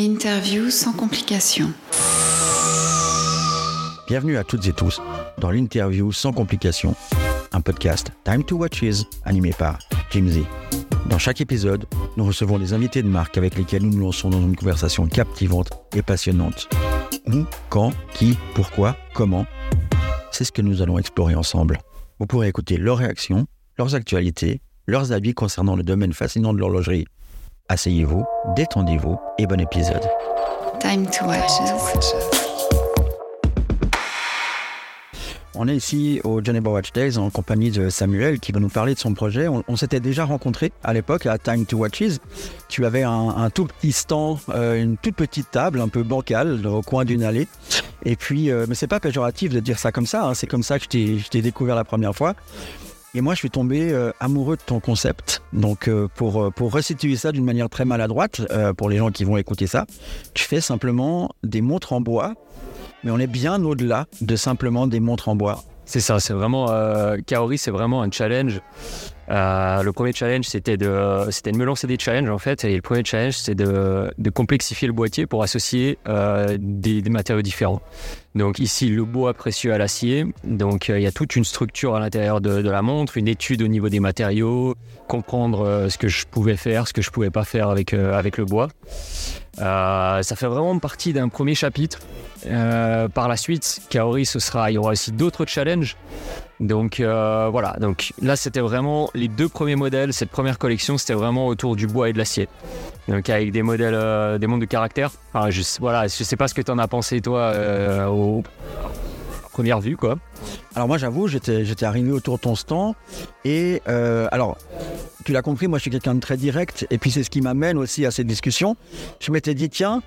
L'interview sans complications. Bienvenue à toutes et tous dans l'interview sans complications, un podcast Time to Watches animé par Jim Z. Dans chaque épisode, nous recevons des invités de marque avec lesquels nous nous lançons dans une conversation captivante et passionnante. Où, quand, qui, pourquoi, comment C'est ce que nous allons explorer ensemble. Vous pourrez écouter leurs réactions, leurs actualités, leurs avis concernant le domaine fascinant de l'horlogerie. Asseyez-vous, détendez-vous et bon épisode. Time to watches. On est ici au Geneva Watch Days en compagnie de Samuel qui va nous parler de son projet. On, on s'était déjà rencontrés à l'époque à Time to Watches. Tu avais un, un tout petit stand, euh, une toute petite table un peu bancale au coin d'une allée. Et puis, euh, mais c'est pas péjoratif de dire ça comme ça. hein. C'est comme ça que je t'ai découvert la première fois. Et moi, je suis tombé euh, amoureux de ton concept. Donc, euh, pour, euh, pour resituer ça d'une manière très maladroite, pour les gens qui vont écouter ça, tu fais simplement des montres en bois, mais on est bien au-delà de simplement des montres en bois. C'est ça, c'est vraiment. Kaori, c'est vraiment un challenge. Euh, le premier challenge, c'était de, c'était de me lancer des challenges en fait. Et le premier challenge, c'est de, de complexifier le boîtier pour associer euh, des, matériaux différents. Donc ici, le bois précieux à l'acier. Donc euh, il y a toute une structure à l'intérieur de, la montre, une étude au niveau des matériaux, comprendre ce que je pouvais faire, ce que je pouvais pas faire avec, avec le bois. Ça fait vraiment partie d'un premier chapitre. Par la suite, Kaori, ce sera, il y aura aussi d'autres challenges. Donc euh, voilà, donc là c'était vraiment les deux premiers modèles, cette première collection c'était vraiment autour du bois et de l'acier. Donc avec des modèles, euh, des montres de caractère. Je, voilà, je sais pas ce que tu en as pensé toi euh, première vue quoi. Alors moi j'avoue, j'étais, arrivé autour de ton stand et alors tu l'as compris, moi je suis quelqu'un de très direct et puis c'est ce qui m'amène aussi à ces discussions. Je m'étais dit tiens,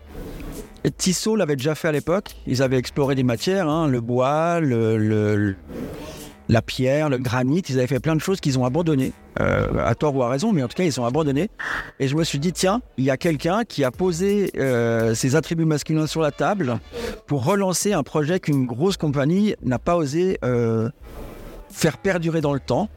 Tissot l'avait déjà fait à l'époque, ils avaient exploré des matières, hein, le bois, le- la pierre, le granit, ils avaient fait plein de choses qu'ils ont abandonnées, euh, à tort ou à raison, mais en tout cas ils ont abandonné. Et je me suis dit tiens, il y a quelqu'un qui a posé euh, ses attributs masculins sur la table pour relancer un projet qu'une grosse compagnie n'a pas osé euh, faire perdurer dans le temps.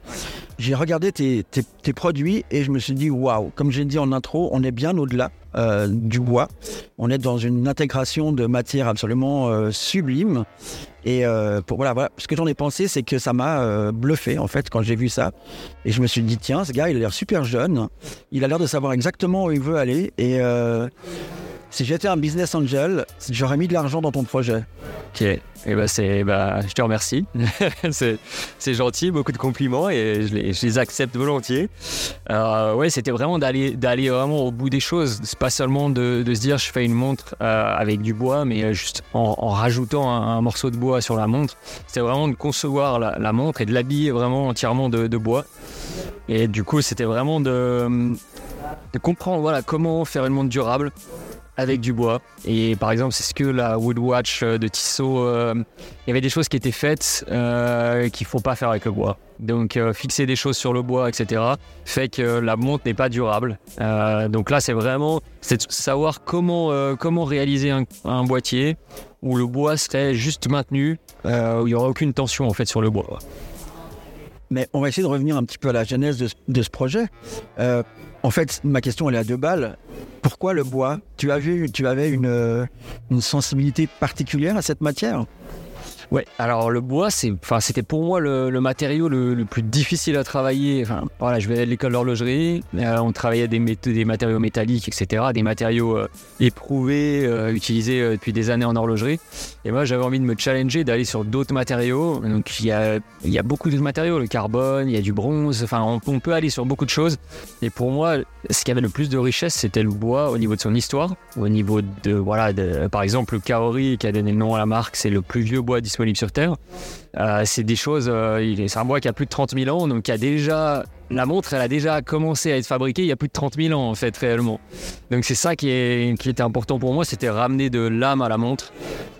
J'ai regardé tes, tes- tes produits et je me suis dit waouh, comme j'ai dit en intro, on est bien au-delà euh, du bois. On est dans une intégration de matière absolument euh, sublime. Et euh, pour, voilà, voilà, ce que j'en ai pensé, c'est que ça m'a bluffé en fait quand j'ai vu ça. Et je me suis dit tiens, ce gars, il a l'air super jeune. Il a l'air de savoir exactement où il veut aller. Et si j'étais un business angel, j'aurais mis de l'argent dans ton projet. Ok. Et ben c'est, bah, je te remercie. c'est, gentil, beaucoup de compliments et je les, je les accepte volontiers. Euh, ouais, c'était vraiment d'aller, d'aller vraiment au bout des choses. C'est pas seulement de, de se dire je fais une montre euh, avec du bois, mais euh, juste en, en rajoutant un, morceau de bois sur la montre. C'était vraiment de concevoir la, la montre et de l'habiller vraiment entièrement de, de bois. Et du coup, c'était vraiment de, de comprendre voilà comment faire une montre durable avec du bois. Et par exemple, c'est ce que la Woodwatch euh, de Tissot, euh, il y avait des choses qui étaient faites euh, qu'il faut pas faire avec le bois. Donc fixer des choses sur le bois, etc., fait que la montre n'est pas durable. Donc là, c'est vraiment c'est savoir comment comment réaliser un, un boîtier où le bois serait juste maintenu, où il y aura aucune tension en fait sur le bois. Mais on va essayer de revenir un petit peu à la genèse de ce, projet. Euh, en fait, ma question elle est à deux balles. Pourquoi le bois? Tu, vu, tu avais euh, une sensibilité particulière à cette matière? Ouais, alors le bois, c'est, enfin, c'était pour moi le, matériau le, plus difficile à travailler. Enfin, voilà, je venais de l'école d'horlogerie, euh, on travaillait des, des matériaux métalliques, etc., des matériaux euh, éprouvés, euh, utilisés depuis des années en horlogerie. Et moi, j'avais envie de me challenger, d'aller sur d'autres matériaux. Donc, il y a, beaucoup de matériaux, le carbone, il y a du bronze, enfin, on, peut aller sur beaucoup de choses. Et pour moi, ce qui avait le plus de richesse, c'était le bois au niveau de son histoire, au niveau de, voilà, par exemple, le Kaori qui a donné le nom à la marque, c'est le plus vieux bois disponible sur Terre. Euh, c'est des choses, euh, il est- c'est un bois qui a plus de 30 000 ans, donc qui a déjà, la montre, elle a déjà commencé à être fabriquée il y a plus de 30 000 ans, en fait, réellement. Donc c'est ça qui, est, qui était important pour moi, c'était ramener de l'âme à la montre.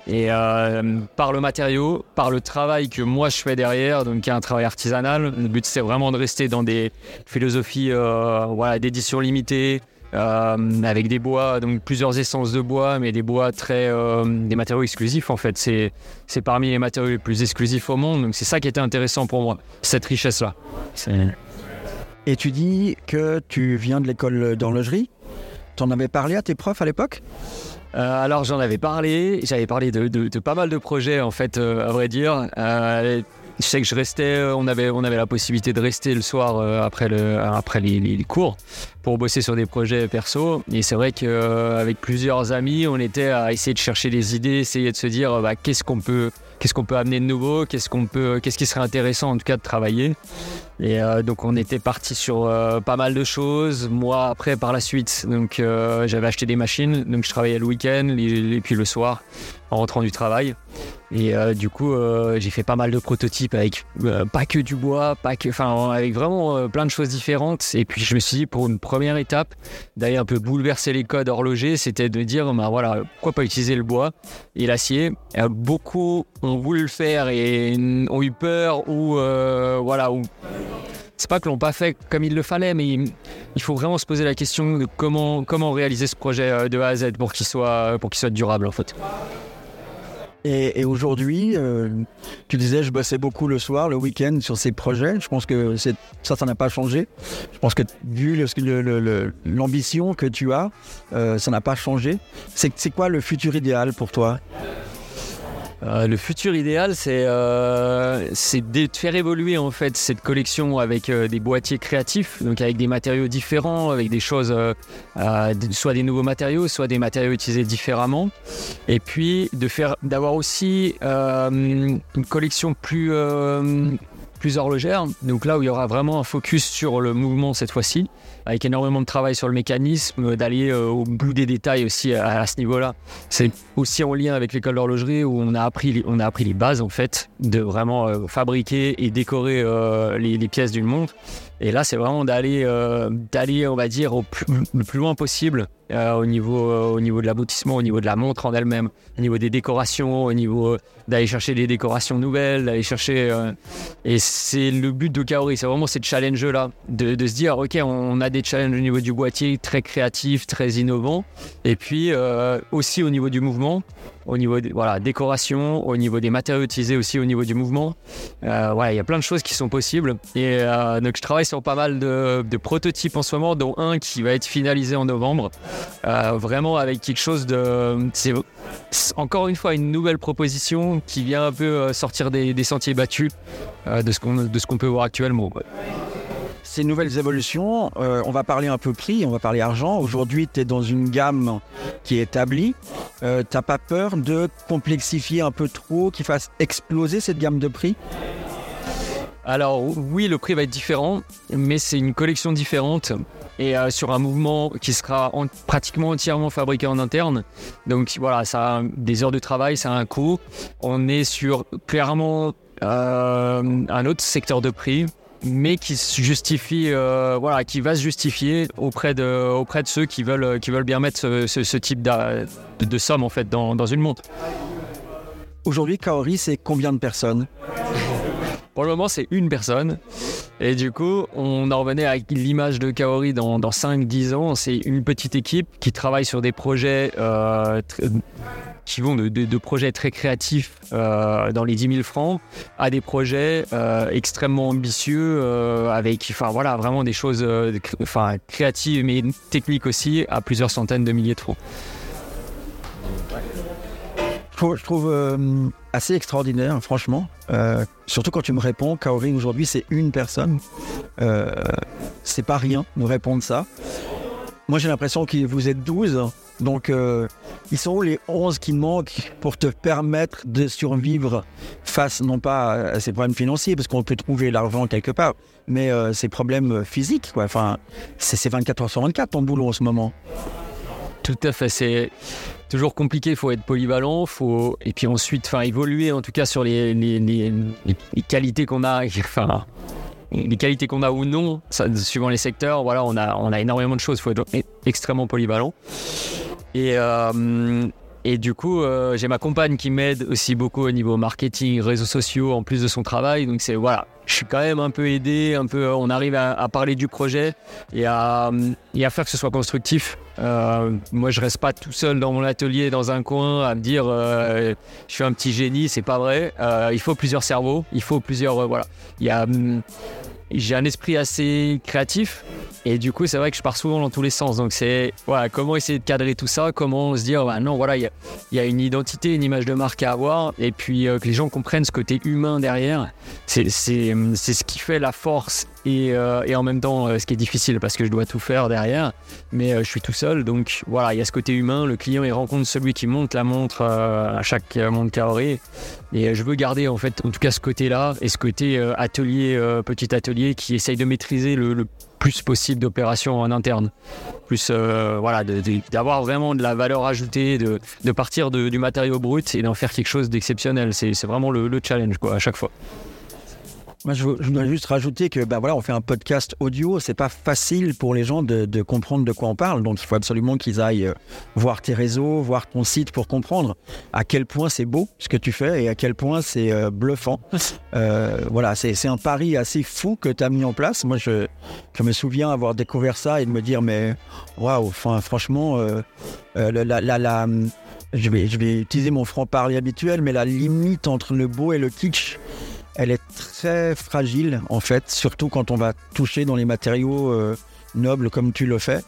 Et euh, par le matériau, par le travail que moi je fais derrière, donc qui est un travail artisanal, le but c'est vraiment de rester dans des philosophies euh, voilà, d'édition limitée, euh, avec des bois, donc plusieurs essences de bois, mais des bois très, euh, des matériaux exclusifs en fait. C'est, c'est parmi les matériaux les plus exclusifs au monde, donc c'est ça qui était intéressant pour moi, cette richesse-là. Et tu dis que tu viens de l'école d'horlogerie. T'en avais parlé à tes profs à l'époque? Euh, alors j'en avais parlé, j'avais parlé de, de- de pas mal de projets en fait, euh, à vrai dire. Euh, je sais que je restais, euh, on avait, on avait la possibilité de rester le soir euh, après, le, après les, cours pour bosser sur des projets perso. Et c'est vrai qu'avec plusieurs amis, on était à essayer de chercher des idées, essayer de se dire euh, bah, qu'est-ce qu'on peut, peut amener de nouveau, qu'est-ce qu'est-ce qui serait intéressant en tout cas de travailler. Et euh, donc on était parti sur euh, pas mal de choses. Moi après par la suite, donc euh, j'avais acheté des machines, donc je travaillais le week-end et puis le soir en rentrant du travail. Et du coup j'ai fait pas mal de prototypes avec pas que du bois, pas que, enfin avec vraiment plein de choses différentes. Et puis je me suis dit pour une première étape d'aller un peu bouleverser les codes horlogers, c'était de dire bah voilà pourquoi pas utiliser le bois et l'acier. Beaucoup ont voulu le faire et ont eu peur ou voilà ou c'est pas que l'ont pas fait comme il le fallait, mais il, faut vraiment se poser la question de comment, comment réaliser ce projet euh, de A à Z pour qu'il soit, soit durable en fait. Et, aujourd'hui, euh, tu disais, je bossais beaucoup le soir, le week-end sur ces projets. Je pense que ça, ça n'a pas changé. Je pense que vu l'ambition que tu as, euh, ça n'a pas changé. C'est quoi le futur idéal pour toi? Euh, le futur idéal, c'est euh, de faire évoluer en fait cette collection avec euh, des boîtiers créatifs, donc avec des matériaux différents, avec des choses, euh, soit des nouveaux matériaux, soit des matériaux utilisés différemment, et puis de faire, d'avoir aussi une collection plus plus horlogère, donc là où il y aura vraiment un focus sur le mouvement cette fois-ci, avec énormément de travail sur le mécanisme, d'aller euh, au bout des détails aussi à, ce niveau-là. C'est aussi en lien avec l'école d'horlogerie où on a appris les, on a appris les bases en fait de vraiment euh, fabriquer et décorer euh, les, les pièces d'une montre. Et là, c'est vraiment d'aller euh, d'aller, on va dire, au plus, le plus loin possible euh, au niveau euh, au niveau de l'aboutissement, au niveau de la montre en elle-même, au niveau des décorations, au niveau d'aller chercher des décorations nouvelles, d'aller chercher. et c'est le but de Kaori, c'est vraiment ces challenges-là, de, de se dire, ok, on a des challenges au niveau du boîtier très créatifs, très innovants, et puis aussi au niveau du mouvement, au niveau des voilà, décoration, au niveau des matériaux utilisés aussi au niveau du mouvement. Euh, il y a plein de choses qui sont possibles. Et euh, je travaille sur pas mal de, de prototypes en ce moment, dont un qui va être finalisé en novembre. Euh, vraiment avec quelque chose de... C'est encore une fois une nouvelle proposition qui vient un peu sortir des, sentiers battus de ce qu'on de peut voir actuellement. Ces nouvelles évolutions, euh, on va parler un peu prix, on va parler argent. Aujourd'hui, tu es dans une gamme qui est établie. Euh, T'as pas peur de complexifier un peu trop, qui fasse exploser cette gamme de prix? Alors oui, le prix va être différent, mais c'est une collection différente et euh, sur un mouvement qui sera en- pratiquement entièrement fabriqué en interne. Donc voilà, ça a des heures de travail, ça a un coût. On est sur clairement euh, un autre secteur de prix mais qui justifie, euh, voilà, qui va se justifier auprès de, auprès de ceux qui veulent, qui veulent bien mettre ce, type de somme en fait dans, dans une montre. Aujourd'hui, Kaori, c'est combien de personnes? Pour le moment, c'est une personne. Et du coup, on en revenait avec l'image de Kaori dans, dans 5-10 ans. C'est une petite équipe qui travaille sur des projets euh, qui vont de, projets très créatifs euh, dans les 10 000 francs à des projets euh, extrêmement ambitieux avec enfin, voilà, vraiment des choses enfin, créatives mais techniques aussi à plusieurs centaines de milliers de francs. Je trouve, assez extraordinaire, franchement. Euh, surtout quand tu me réponds, Kaori, aujourd'hui, c'est une personne. Euh, c'est pas rien de répondre ça. Moi, j'ai l'impression que vous êtes 12. Donc, euh, ils sont où les 11 qui manquent pour te permettre de survivre face, non pas à ces problèmes financiers, parce qu'on peut trouver l'argent quelque part, mais ces problèmes physiques. Enfin, c'est 24 heures sur 24 ton boulot en ce moment. Tout à fait, c'est toujours compliqué, il faut être polyvalent, faut et puis ensuite enfin évoluer en tout cas sur les, les, les- les- qualités qu'on a enfin les qualités qu'on a ou non, suivant les secteurs, voilà, on a, on a énormément de choses, il faut être extrêmement polyvalent. Et, euh, et du coup, euh, j'ai ma compagne qui m'aide aussi beaucoup au niveau marketing, réseaux sociaux, en plus de son travail. Donc c'est voilà, je suis quand même un peu aidé, un peu, on arrive à, parler du projet et à, faire que ce soit constructif. Euh, moi, je reste pas tout seul dans mon atelier, dans un coin, à me dire euh, je suis un petit génie. C'est pas vrai. Il faut plusieurs cerveaux, il faut plusieurs, voilà. Il y a, hum, j'ai un esprit assez créatif Et du coup, c'est vrai que je pars souvent dans tous les sens. Donc, c'est voilà, comment essayer de cadrer tout ça, comment se dire, bah, non, voilà, il y, a une identité, une image de marque à avoir, et puis euh, que les gens comprennent ce côté humain derrière. C'est ce qui fait la force et, euh, et en même temps euh, ce qui est difficile parce que je dois tout faire derrière. Mais je suis tout seul, donc voilà, il y a ce côté humain. Le client, il rencontre celui qui monte la montre à chaque montre carré. Et je veux garder en fait, en tout cas, ce côté-là et ce côté atelier, petit atelier qui essaye de maîtriser le, le plus possible d'opérations en interne. Plus euh, voilà, d'avoir vraiment de la valeur ajoutée, de, partir du matériau brut et d'en faire quelque chose d'exceptionnel. C'est vraiment le, le challenge quoi, à chaque fois. Moi, je, voudrais juste rajouter que, ben voilà, on fait un podcast audio. C'est pas facile pour les gens de, comprendre de quoi on parle. Donc, il faut absolument qu'ils aillent euh, voir tes réseaux, voir ton site pour comprendre à quel point c'est beau ce que tu fais et à quel point c'est euh, bluffant. Euh, voilà, c'est un pari assez fou que tu as mis en place. Moi, je, je, me souviens avoir découvert ça et de me dire, mais waouh, franchement, la, la, la, je, vais, je vais utiliser mon franc-parler habituel, mais la limite entre le beau et le kitsch elle est très fragile en fait, surtout quand on va toucher dans les matériaux euh, nobles comme tu le fais.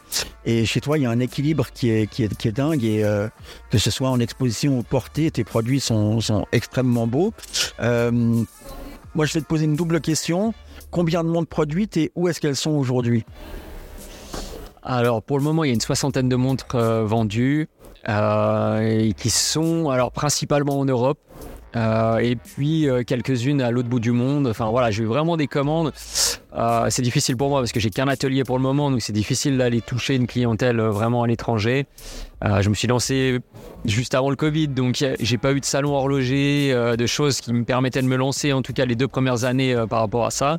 Et chez toi, il y a un équilibre qui est, qui est, qui dingue et euh, que ce soit en exposition ou portée, tes produits sont, sont extrêmement beaux. Euh, moi, je vais te poser une double question. Combien de montres produites et où est-ce qu'elles sont aujourd'hui? Alors, pour le moment, il y a une soixantaine de montres vendues qui sont principalement en Europe. Euh, et puis euh, quelques-unes à l'autre bout du monde. Enfin voilà, j'ai eu vraiment des commandes. Euh, c'est difficile pour moi parce que j'ai qu'un atelier pour le moment, donc c'est difficile d'aller toucher une clientèle vraiment à l'étranger. je me suis lancé juste avant le Covid, donc j'ai pas eu de salon horloger, de choses qui me permettaient de me lancer, en tout cas les deux premières années par rapport à ça.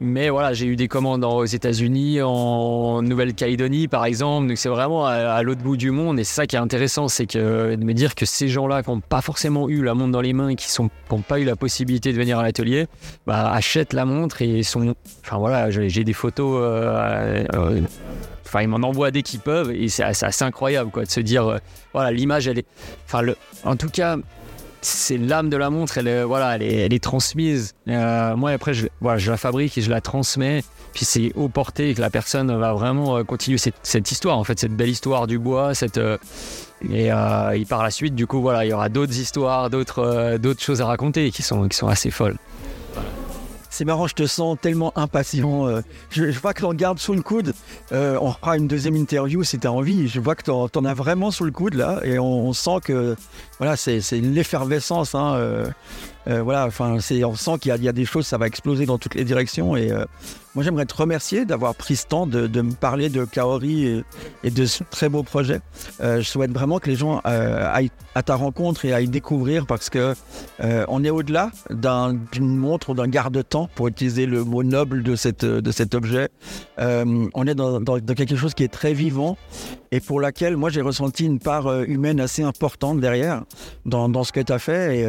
Mais voilà, j'ai eu des commandes aux États-Unis, en Nouvelle-Calédonie par exemple. Donc c'est vraiment à, l'autre bout du monde. Et c'est ça qui est intéressant, c'est de me dire que ces gens-là qui n'ont pas forcément eu la montre dans les mains et qui n'ont pas eu la possibilité de venir à l'atelier, bah, achètent la montre et sont. Enfin voilà, j'ai des photos. Euh, euh, enfin, ils m'en envoient dès qu'ils peuvent et c'est assez incroyable quoi de se dire euh, voilà l'image elle est enfin en tout cas c'est l'âme de la montre, elle voilà, elle est, transmise. Moi, après, je, voilà, je la fabrique et je la transmets. Puis c'est au porté que la personne va vraiment continuer cette, histoire, en fait, cette belle histoire du bois. Euh, et, par la suite, du coup, voilà, il y aura d'autres histoires, d'autres, d'autres choses à raconter qui sont, qui sont assez folles. C'est marrant, je te sens tellement impatient. Euh. Je, vois que t'en gardes sous le coude. Euh, on fera une deuxième interview si t'as envie. Je vois que t'en, en as vraiment sous le coude là, et on, sent que voilà, c'est, l'effervescence. Hein, euh. Euh, voilà, enfin, on sent qu'il y a, des choses, ça va exploser dans toutes les directions. Et euh, moi, j'aimerais te remercier d'avoir pris ce temps de, me parler de Kaori et, de ce très beau projet. Euh, je souhaite vraiment que les gens aillent à ta rencontre et aillent découvrir parce que on est au-delà d'une montre ou d'un garde-temps, pour utiliser le mot noble de, cet objet. on est dans, quelque chose qui est très vivant et pour laquelle moi j'ai ressenti une part humaine assez importante derrière dans, ce que tu as fait.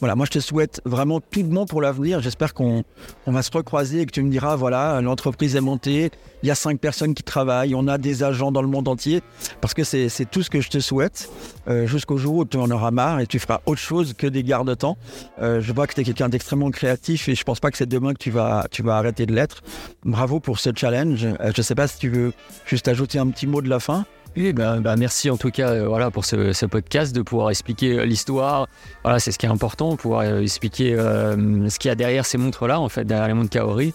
Voilà, moi je te souhaite vraiment tout de bon pour l'avenir. J'espère qu'on va se recroiser et que tu me diras voilà, l'entreprise est montée, il y a cinq personnes qui travaillent, on a des agents dans le monde entier. Parce que c'est tout ce que je te souhaite euh, jusqu'au jour où tu en auras marre et tu feras autre chose que des gardes-temps. Euh, je vois que tu es quelqu'un d'extrêmement créatif et je pense pas que c'est demain que tu vas, arrêter de l'être. Bravo pour ce challenge. Euh, je sais pas si tu veux juste ajouter un petit mot de la fin. Oui, ben, ben, merci en tout cas euh, voilà, pour ce, podcast, de pouvoir expliquer euh, l'histoire. Voilà, c'est ce qui est important, pouvoir euh, expliquer ce qu'il y a derrière ces montres-là, en fait, derrière les montres Kaori.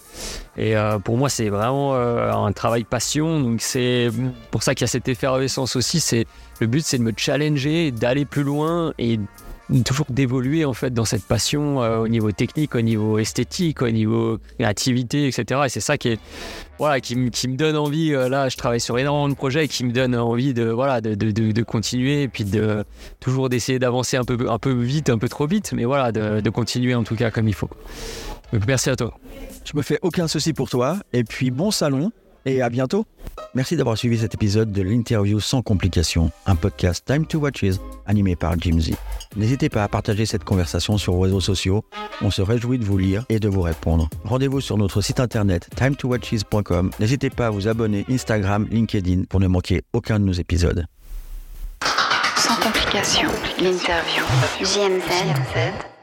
Et pour moi, c'est vraiment un travail passion. Donc c'est pour ça qu'il y a cette effervescence aussi. Le but, c'est de me challenger, d'aller plus loin et toujours d'évoluer en fait dans cette passion euh, au niveau technique, au niveau esthétique, au niveau créativité, etc. Et c'est ça qui est voilà qui, me donne envie. Euh, là, je travaille sur énormément de projets qui me donnent envie de voilà de, de, de, continuer et puis de toujours d'essayer d'avancer un peu un peu vite, un peu trop vite, mais voilà de, continuer en tout cas comme il faut. Merci à toi. Je me fais aucun souci pour toi et puis bon salon et à bientôt. Merci d'avoir suivi cet épisode de l'interview sans complications, un podcast Time to Watches animé par Jim Z. N'hésitez pas à partager cette conversation sur vos réseaux sociaux. On se réjouit de vous lire et de vous répondre. Rendez-vous sur notre site internet timetowatches.com. N'hésitez pas à vous abonner Instagram, LinkedIn pour ne manquer aucun de nos épisodes. Sans complications, l'interview. JMZ.